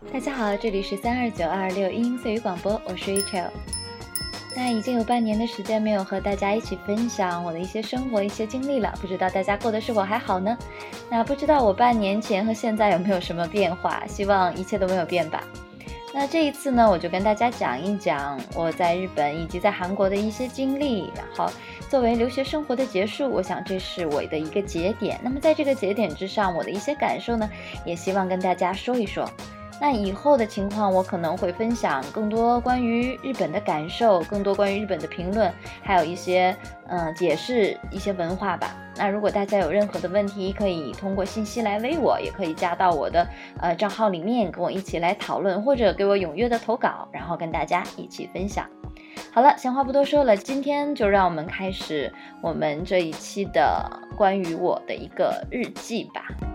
大家好，这里是三二九二六英音碎语广播，我是 Rachel。那已经有半年的时间没有和大家一起分享我的一些生活、一些经历了，不知道大家过得是否还好呢？那不知道我半年前和现在有没有什么变化？希望一切都没有变吧。那这一次呢，我就跟大家讲一讲我在日本以及在韩国的一些经历。然后，作为留学生活的结束，我想这是我的一个节点。那么，在这个节点之上，我的一些感受呢，也希望跟大家说一说。那以后的情况，我可能会分享更多关于日本的感受，更多关于日本的评论，还有一些嗯解释一些文化吧。那如果大家有任何的问题，可以通过信息来微我，也可以加到我的呃账号里面，跟我一起来讨论，或者给我踊跃的投稿，然后跟大家一起分享。好了，闲话不多说了，今天就让我们开始我们这一期的关于我的一个日记吧。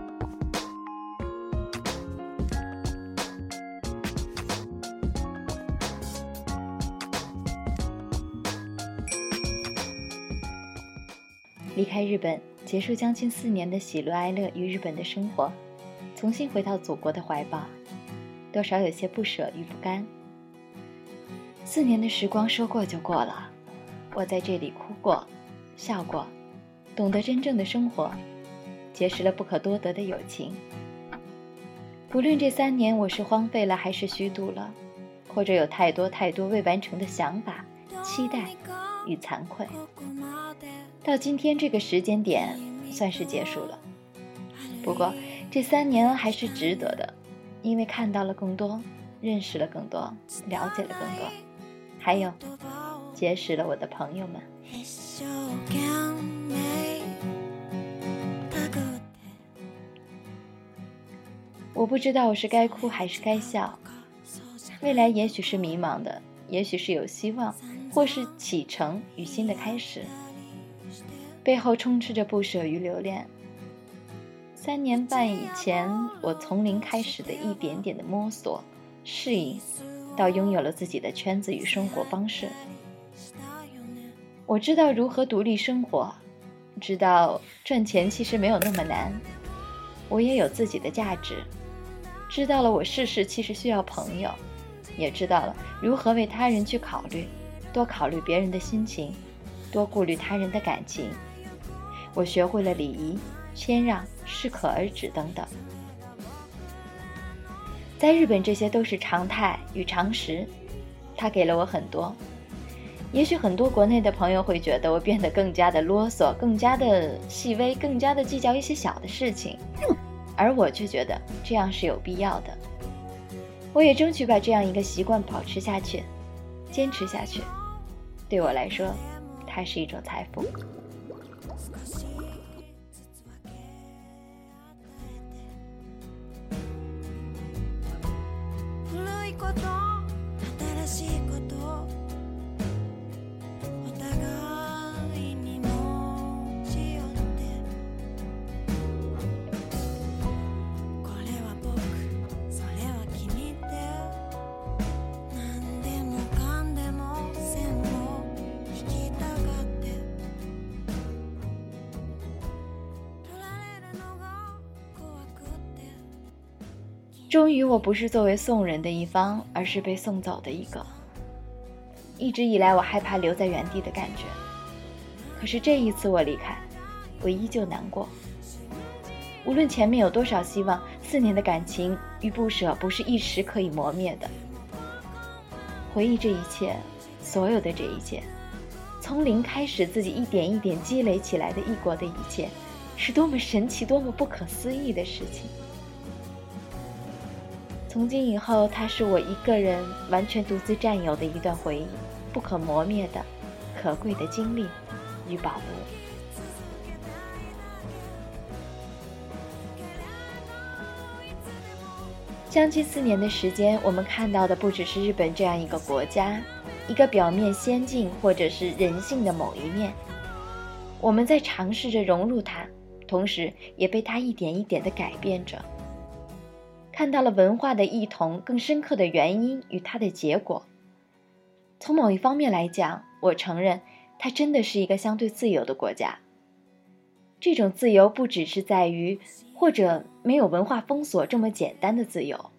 离开日本，结束将近四年的喜怒哀乐与日本的生活，重新回到祖国的怀抱，多少有些不舍与不甘。四年的时光说过就过了，我在这里哭过，笑过，懂得真正的生活，结识了不可多得的友情。不论这三年我是荒废了还是虚度了，或者有太多太多未完成的想法、期待与惭愧。到今天这个时间点，算是结束了。不过这三年还是值得的，因为看到了更多，认识了更多，了解了更多，还有结识了我的朋友们。我不知道我是该哭还是该笑，未来也许是迷茫的，也许是有希望，或是启程与新的开始。背后充斥着不舍与留恋。三年半以前，我从零开始的一点点的摸索、适应，到拥有了自己的圈子与生活方式。我知道如何独立生活，知道赚钱其实没有那么难。我也有自己的价值，知道了我事事其实需要朋友，也知道了如何为他人去考虑，多考虑别人的心情，多顾虑他人的感情。我学会了礼仪、谦让、适可而止等等。在日本，这些都是常态与常识。它给了我很多。也许很多国内的朋友会觉得我变得更加的啰嗦，更加的细微，更加的计较一些小的事情，而我却觉得这样是有必要的。我也争取把这样一个习惯保持下去，坚持下去。对我来说，它是一种财富。こと。新しいこと。终于，我不是作为送人的一方，而是被送走的一个。一直以来，我害怕留在原地的感觉。可是这一次我离开，我依旧难过。无论前面有多少希望，四年的感情与不舍不是一时可以磨灭的。回忆这一切，所有的这一切，从零开始，自己一点一点积累起来的异国的一切，是多么神奇、多么不可思议的事情。从今以后，它是我一个人完全独自占有的一段回忆，不可磨灭的、可贵的经历与宝物。将近四年的时间，我们看到的不只是日本这样一个国家，一个表面先进或者是人性的某一面。我们在尝试着融入它，同时也被它一点一点的改变着。看到了文化的异同更深刻的原因与它的结果。从某一方面来讲，我承认它真的是一个相对自由的国家。这种自由不只是在于或者没有文化封锁这么简单的自由，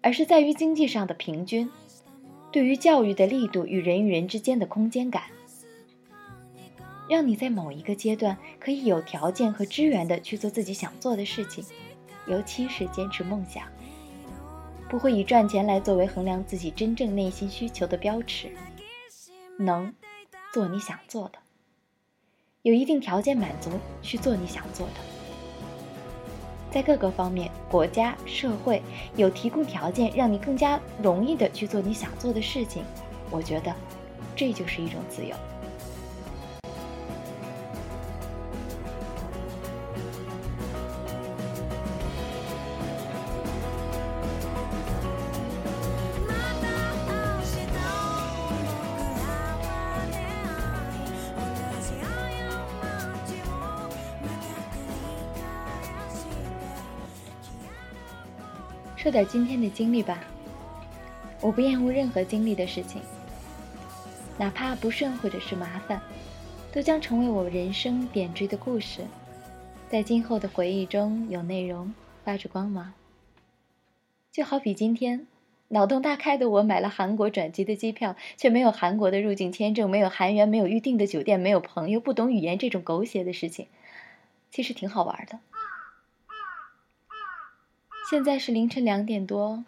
而是在于经济上的平均，对于教育的力度与人与人之间的空间感，让你在某一个阶段可以有条件和资源的去做自己想做的事情，尤其是坚持梦想，不会以赚钱来作为衡量自己真正内心需求的标尺，能做你想做的，有一定条件满足去做你想做的。在各个方面，国家社会有提供条件，让你更加容易的去做你想做的事情，我觉得，这就是一种自由。点今天的经历吧。我不厌恶任何经历的事情，哪怕不顺或者是麻烦，都将成为我人生点缀的故事，在今后的回忆中有内容，发着光芒。就好比今天，脑洞大开的我买了韩国转机的机票，却没有韩国的入境签证，没有韩元，没有预定的酒店，没有朋友，不懂语言，这种狗血的事情，其实挺好玩的。现在是凌晨两点多，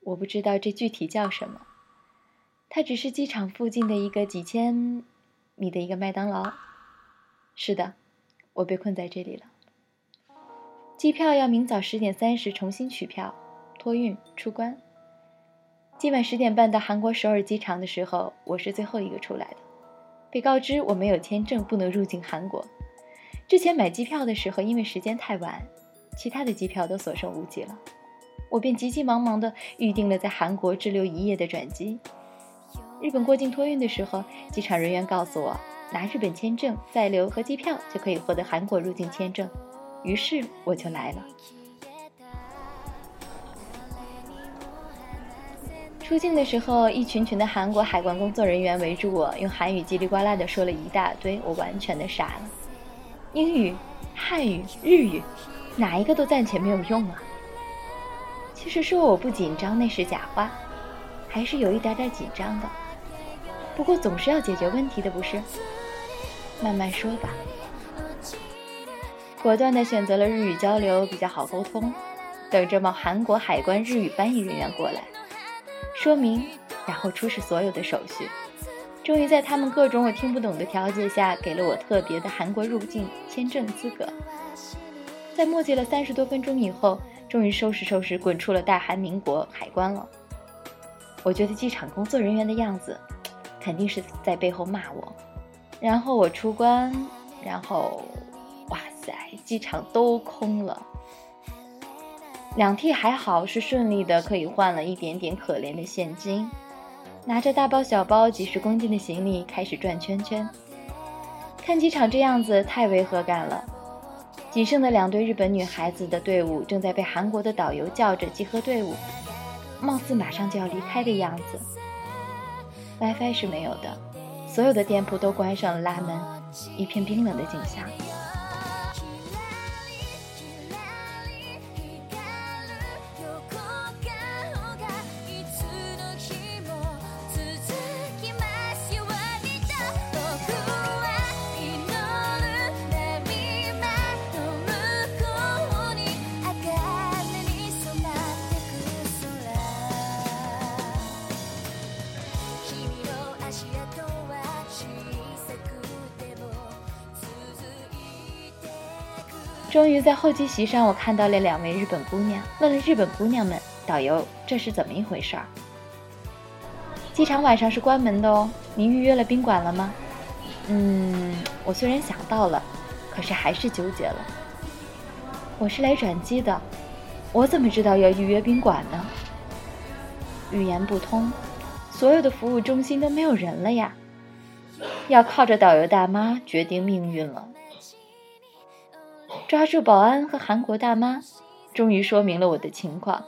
我不知道这具体叫什么。它只是机场附近的一个几千米的一个麦当劳。是的，我被困在这里了。机票要明早十点三十重新取票，托运出关。今晚十点半到韩国首尔机场的时候，我是最后一个出来的。被告知我没有签证，不能入境韩国。之前买机票的时候，因为时间太晚。其他的机票都所剩无几了，我便急急忙忙地预定了在韩国滞留一夜的转机。日本过境托运的时候，机场人员告诉我，拿日本签证、在留和机票就可以获得韩国入境签证。于是我就来了。出境的时候，一群群的韩国海关工作人员围住我，用韩语叽里呱啦的说了一大堆，我完全的傻了。英语、汉语、日语。哪一个都暂且没有用啊！其实说我不紧张那是假话，还是有一点点紧张的。不过总是要解决问题的，不是？慢慢说吧。果断的选择了日语交流比较好沟通，等着冒韩国海关日语翻译人员过来说明，然后出示所有的手续。终于在他们各种我听不懂的条件下，给了我特别的韩国入境签证资格。在墨迹了三十多分钟以后，终于收拾收拾滚出了大韩民国海关了。我觉得机场工作人员的样子，肯定是在背后骂我。然后我出关，然后，哇塞，机场都空了。两 T 还好是顺利的，可以换了一点点可怜的现金。拿着大包小包几十公斤的行李开始转圈圈。看机场这样子太违和感了。仅剩的两队日本女孩子的队伍正在被韩国的导游叫着集合队伍，貌似马上就要离开的样子。WiFi 是没有的，所有的店铺都关上了拉门，一片冰冷的景象。终于在候机席上，我看到了两位日本姑娘。问了日本姑娘们：“导游，这是怎么一回事儿？”机场晚上是关门的哦。您预约了宾馆了吗？嗯，我虽然想到了，可是还是纠结了。我是来转机的，我怎么知道要预约宾馆呢？语言不通，所有的服务中心都没有人了呀，要靠着导游大妈决定命运了。抓住保安和韩国大妈，终于说明了我的情况。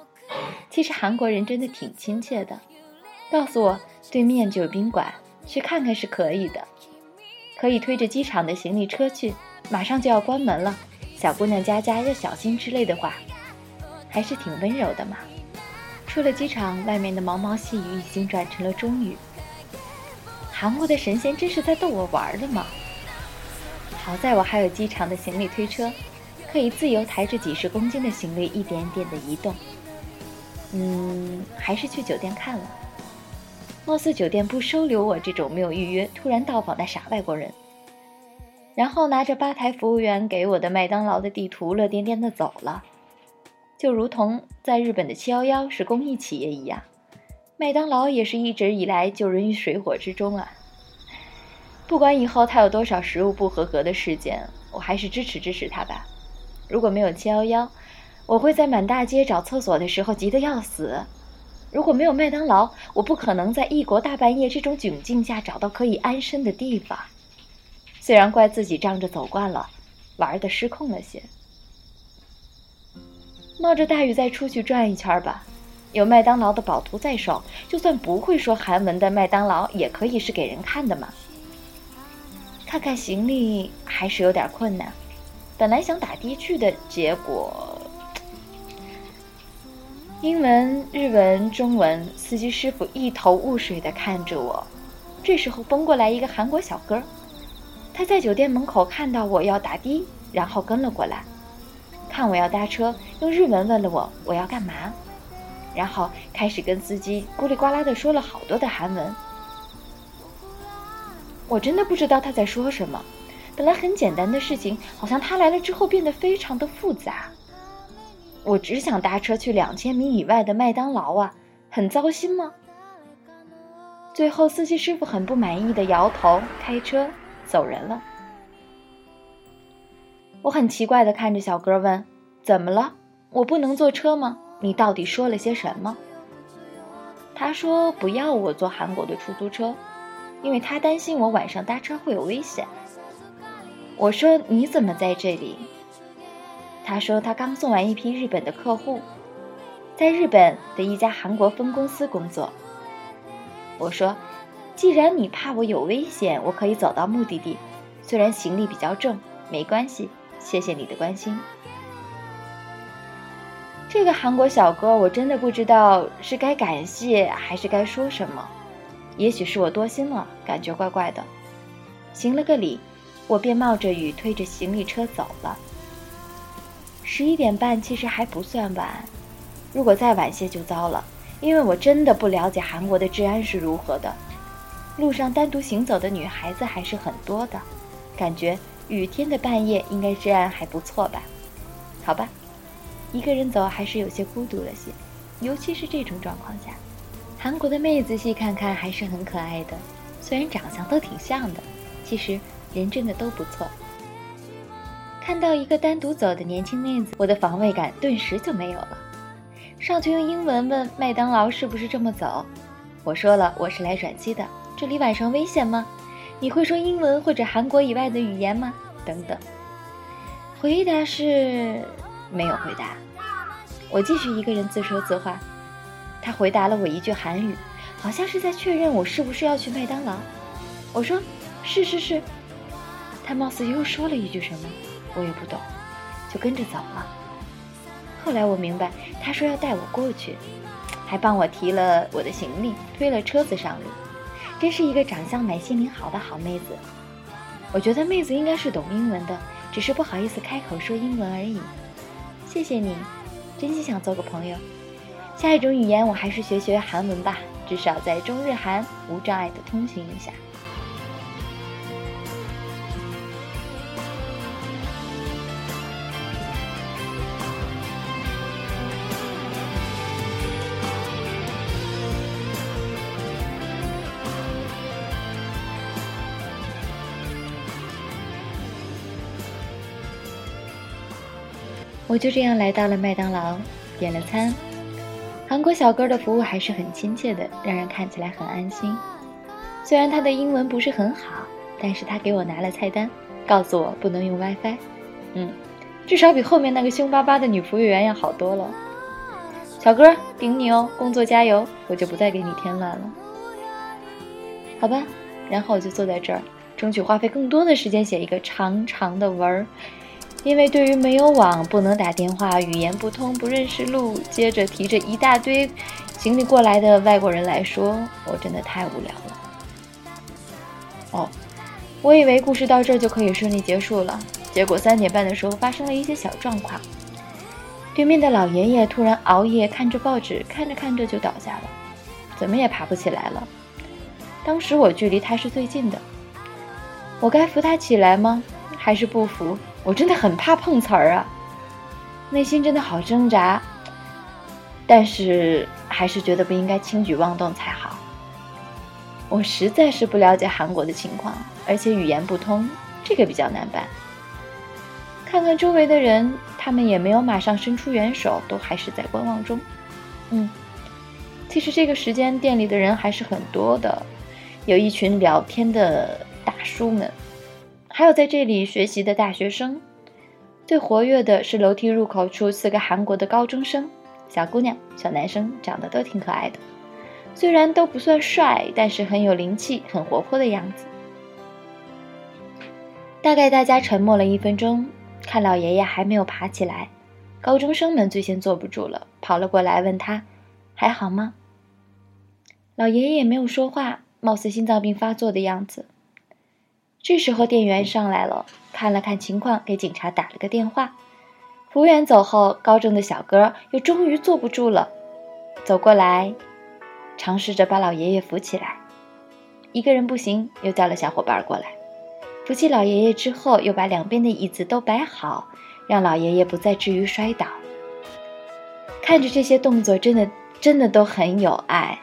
其实韩国人真的挺亲切的，告诉我对面就有宾馆，去看看是可以的，可以推着机场的行李车去，马上就要关门了，小姑娘家家要小心之类的话，还是挺温柔的嘛。出了机场，外面的毛毛细雨已经转成了中雨。韩国的神仙真是在逗我玩的吗？好在我还有机场的行李推车，可以自由抬着几十公斤的行李一点点的移动。嗯，还是去酒店看了。貌似酒店不收留我这种没有预约、突然到访的傻外国人。然后拿着吧台服务员给我的麦当劳的地图，乐颠颠的走了。就如同在日本的七幺幺是公益企业一样，麦当劳也是一直以来救人于水火之中啊。不管以后他有多少食物不合格的事件，我还是支持支持他吧。如果没有七幺幺，我会在满大街找厕所的时候急得要死。如果没有麦当劳，我不可能在异国大半夜这种窘境下找到可以安身的地方。虽然怪自己仗着走惯了，玩的失控了些。冒着大雨再出去转一圈吧。有麦当劳的宝图在手，就算不会说韩文的麦当劳也可以是给人看的嘛。看看行李还是有点困难。本来想打的去的，结果。英文、日文、中文，司机师傅一头雾水的看着我。这时候奔过来一个韩国小哥，他在酒店门口看到我要打的，然后跟了过来，看我要搭车，用日文问了我我要干嘛，然后开始跟司机咕里呱啦的说了好多的韩文。我真的不知道他在说什么。本来很简单的事情，好像他来了之后变得非常的复杂。我只想搭车去两千米以外的麦当劳啊，很糟心吗？最后，司机师傅很不满意的摇头，开车走人了。我很奇怪的看着小哥问：“怎么了？我不能坐车吗？你到底说了些什么？”他说：“不要我坐韩国的出租车，因为他担心我晚上搭车会有危险。”我说：“你怎么在这里？”他说他刚送完一批日本的客户，在日本的一家韩国分公司工作。我说，既然你怕我有危险，我可以走到目的地，虽然行李比较重，没关系。谢谢你的关心。这个韩国小哥，我真的不知道是该感谢还是该说什么。也许是我多心了，感觉怪怪的。行了个礼，我便冒着雨推着行李车走了。十一点半其实还不算晚，如果再晚些就糟了，因为我真的不了解韩国的治安是如何的。路上单独行走的女孩子还是很多的，感觉雨天的半夜应该治安还不错吧？好吧，一个人走还是有些孤独了些，尤其是这种状况下。韩国的妹子细看看还是很可爱的，虽然长相都挺像的，其实人真的都不错。看到一个单独走的年轻妹子，我的防卫感顿时就没有了。上去用英文问麦当劳是不是这么走，我说了我是来转机的，这里晚上危险吗？你会说英文或者韩国以外的语言吗？等等。回答是没有回答。我继续一个人自说自话。他回答了我一句韩语，好像是在确认我是不是要去麦当劳。我说是是是。他貌似又说了一句什么。我也不懂，就跟着走了。后来我明白，他说要带我过去，还帮我提了我的行李，推了车子上路。真是一个长相美、心灵好的好妹子。我觉得妹子应该是懂英文的，只是不好意思开口说英文而已。谢谢你，真心想做个朋友。下一种语言我还是学学韩文吧，至少在中日韩无障碍的通行一下。我就这样来到了麦当劳，点了餐。韩国小哥的服务还是很亲切的，让人看起来很安心。虽然他的英文不是很好，但是他给我拿了菜单，告诉我不能用 WiFi。嗯，至少比后面那个凶巴巴的女服务员要好多了。小哥，顶你哦，工作加油，我就不再给你添乱了。好吧，然后我就坐在这儿，争取花费更多的时间写一个长长的文儿。因为对于没有网、不能打电话、语言不通、不认识路，接着提着一大堆行李过来的外国人来说，我真的太无聊了。哦，我以为故事到这儿就可以顺利结束了，结果三点半的时候发生了一些小状况。对面的老爷爷突然熬夜看着报纸，看着看着就倒下了，怎么也爬不起来了。当时我距离他是最近的，我该扶他起来吗？还是不扶？我真的很怕碰瓷儿啊，内心真的好挣扎，但是还是觉得不应该轻举妄动才好。我实在是不了解韩国的情况，而且语言不通，这个比较难办。看看周围的人，他们也没有马上伸出援手，都还是在观望中。嗯，其实这个时间店里的人还是很多的，有一群聊天的大叔们。还有在这里学习的大学生，最活跃的是楼梯入口处四个韩国的高中生，小姑娘、小男生长得都挺可爱的，虽然都不算帅，但是很有灵气、很活泼的样子。大概大家沉默了一分钟，看老爷爷还没有爬起来，高中生们最先坐不住了，跑了过来问他还好吗？老爷爷也没有说话，貌似心脏病发作的样子。这时候，店员上来了，看了看情况，给警察打了个电话。服务员走后，高中的小哥又终于坐不住了，走过来，尝试着把老爷爷扶起来。一个人不行，又叫了小伙伴过来，扶起老爷爷之后，又把两边的椅子都摆好，让老爷爷不再至于摔倒。看着这些动作，真的真的都很有爱。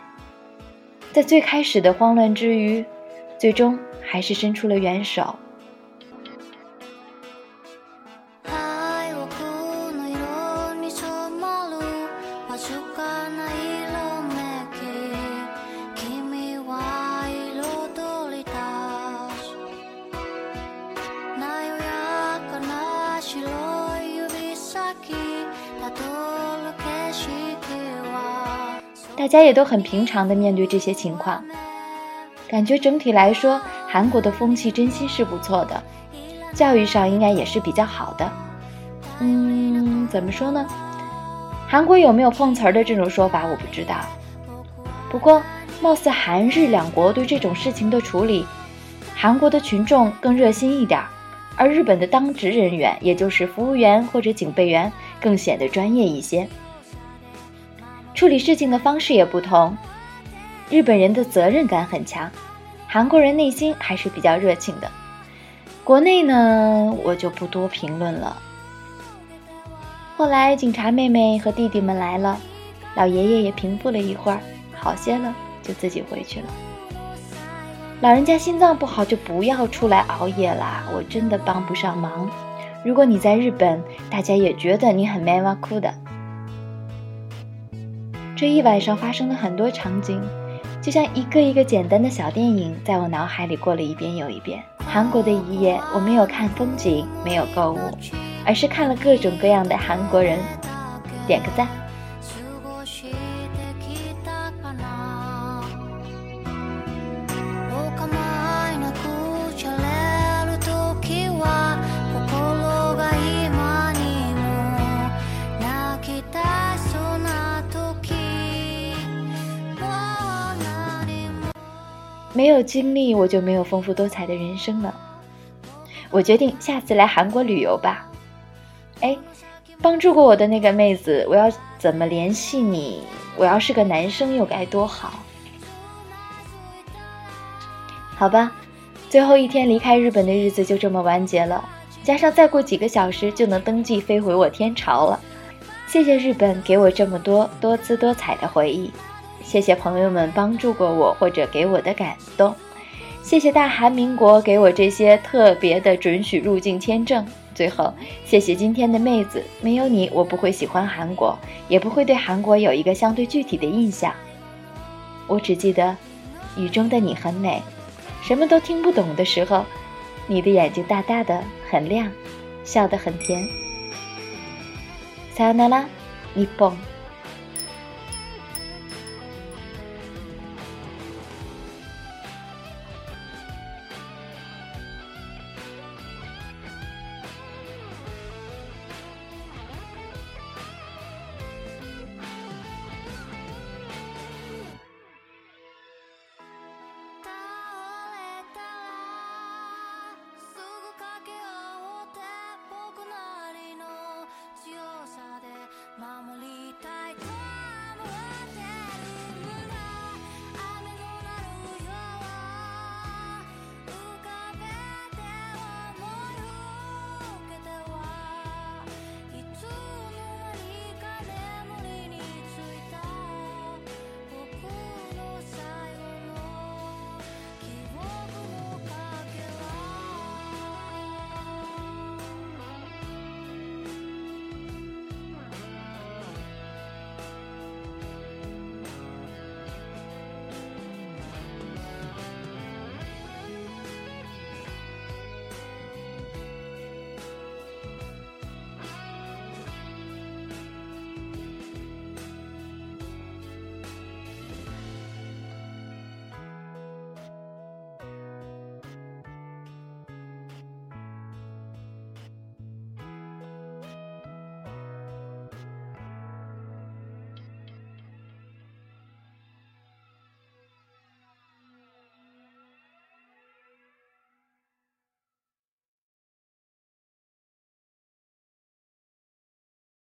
在最开始的慌乱之余，最终。还是伸出了援手。大家也都很平常的面对这些情况，感觉整体来说。韩国的风气真心是不错的，教育上应该也是比较好的。嗯，怎么说呢？韩国有没有碰瓷儿的这种说法，我不知道。不过，貌似韩日两国对这种事情的处理，韩国的群众更热心一点，而日本的当值人员，也就是服务员或者警备员，更显得专业一些。处理事情的方式也不同，日本人的责任感很强。韩国人内心还是比较热情的，国内呢我就不多评论了。后来警察妹妹和弟弟们来了，老爷爷也平复了一会儿，好些了，就自己回去了。老人家心脏不好就不要出来熬夜啦，我真的帮不上忙。如果你在日本，大家也觉得你很 m 哇哭的。这一晚上发生了很多场景。就像一个一个简单的小电影，在我脑海里过了一遍又一遍。韩国的一夜，我没有看风景，没有购物，而是看了各种各样的韩国人。点个赞。没有经历，我就没有丰富多彩的人生了。我决定下次来韩国旅游吧。哎，帮助过我的那个妹子，我要怎么联系你？我要是个男生又该多好。好吧，最后一天离开日本的日子就这么完结了。加上再过几个小时就能登记飞回我天朝了。谢谢日本给我这么多多姿多彩的回忆。谢谢朋友们帮助过我或者给我的感动，谢谢大韩民国给我这些特别的准许入境签证。最后，谢谢今天的妹子，没有你，我不会喜欢韩国，也不会对韩国有一个相对具体的印象。我只记得，雨中的你很美，什么都听不懂的时候，你的眼睛大大的，很亮，笑得很甜。さよなら、日本。